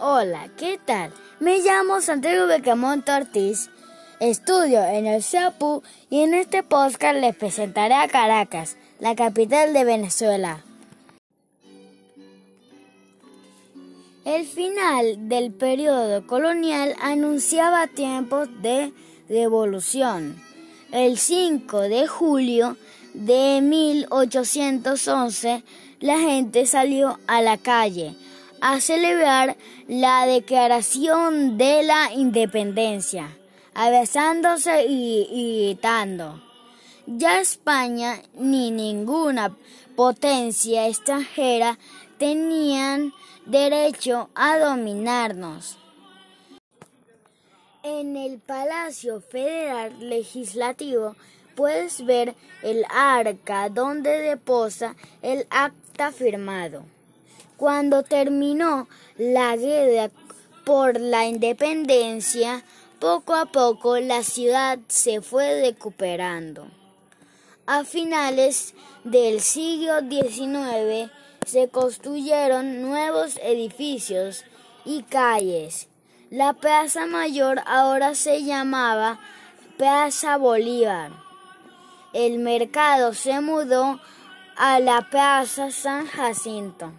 Hola, ¿qué tal? Me llamo Santiago Becamonte Ortiz, estudio en el CEPU y en este podcast les presentaré a Caracas, la capital de Venezuela. El final del periodo colonial anunciaba tiempos de revolución. El 5 de julio de 1811, la gente salió a la calle a celebrar la declaración de la independencia, abrazándose y gritando. Ya España ni ninguna potencia extranjera tenían derecho a dominarnos. En el Palacio Federal Legislativo puedes ver el arca donde deposa el acta firmado. Cuando terminó la guerra por la independencia, poco a poco la ciudad se fue recuperando. A finales del siglo XIX se construyeron nuevos edificios y calles. La Plaza Mayor ahora se llamaba Plaza Bolívar. El mercado se mudó a la Plaza San Jacinto.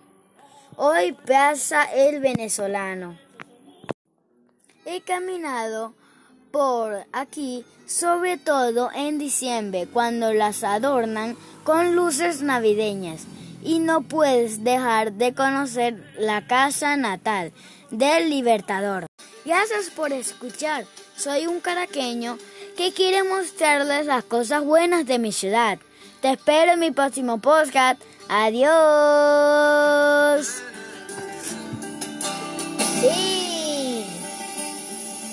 Hoy Plaza El Venezolano. He caminado por aquí, sobre todo en diciembre, cuando las adornan con luces navideñas y no puedes dejar de conocer la casa natal del Libertador. Gracias por escuchar. Soy un caraqueño que quiere mostrarles las cosas buenas de mi ciudad. Te espero en mi próximo podcast. Adiós. Sí.